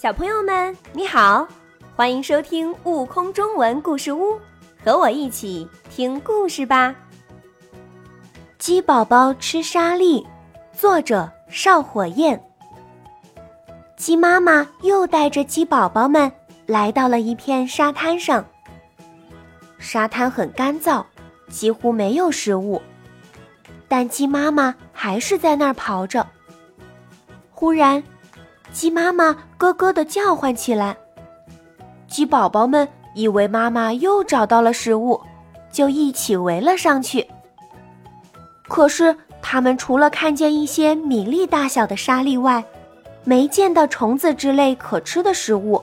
小朋友们，你好，欢迎收听《悟空中文故事屋》，和我一起听故事吧。鸡宝宝吃沙粒，作者邵火焰。鸡妈妈又带着鸡宝宝们来到了一片沙滩上。沙滩很干燥，几乎没有食物，但鸡妈妈还是在那儿刨着。忽然，鸡妈妈咯咯地叫唤起来。鸡宝宝们以为妈妈又找到了食物，就一起围了上去。可是，他们除了看见一些米粒大小的沙粒外，没见到虫子之类可吃的食物。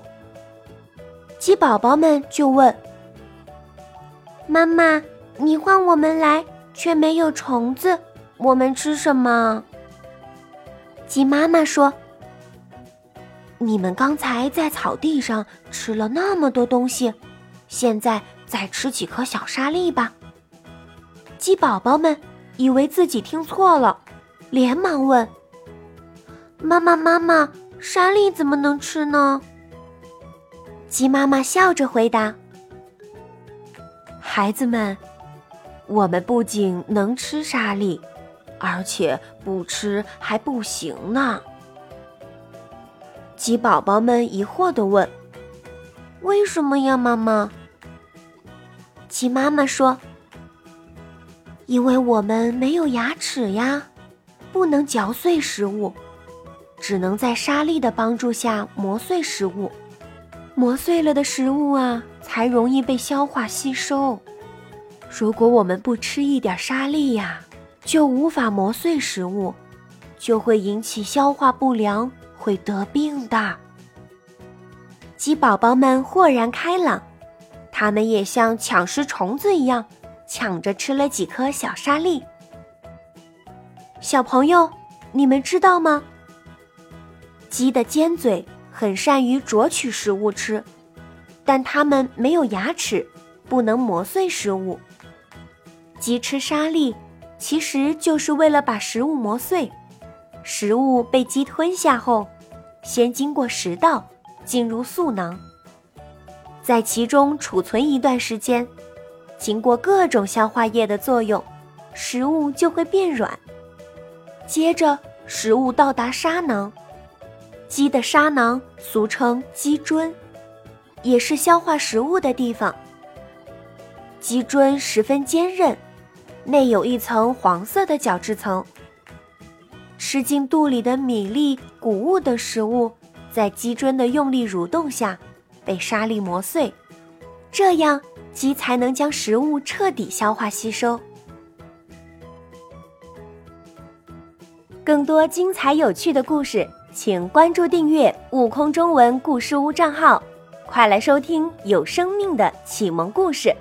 鸡宝宝们就问：“妈妈，你唤我们来，却没有虫子，我们吃什么？”鸡妈妈说：“你们刚才在草地上吃了那么多东西，现在再吃几颗小沙粒吧。”鸡宝宝们以为自己听错了，连忙问：“妈妈，妈妈，沙粒怎么能吃呢？”鸡妈妈笑着回答：“孩子们，我们不仅能吃沙粒。”而且不吃还不行呢。鸡宝宝们疑惑地问：“为什么呀，妈妈？”鸡妈妈说：“因为我们没有牙齿呀，不能嚼碎食物，只能在沙粒的帮助下磨碎食物。磨碎了的食物啊，才容易被消化吸收。如果我们不吃一点沙粒呀，”就无法磨碎食物，就会引起消化不良，会得病的。鸡宝宝们豁然开朗，他们也像抢食虫子一样，抢着吃了几颗小沙粒。小朋友，你们知道吗？鸡的尖嘴很善于啄取食物吃，但它们没有牙齿，不能磨碎食物。鸡吃沙粒。其实就是为了把食物磨碎，食物被鸡吞下后，先经过食道进入嗉囊，在其中储存一段时间，经过各种消化液的作用，食物就会变软。接着，食物到达沙囊，鸡的沙囊俗称鸡尊，也是消化食物的地方。鸡尊十分坚韧。内有一层黄色的角质层。吃进肚里的米粒、谷物等食物，在鸡尊的用力蠕动下，被沙粒磨碎，这样鸡才能将食物彻底消化吸收。更多精彩有趣的故事，请关注订阅“悟空中文故事屋”账号，快来收听有生命的启蒙故事。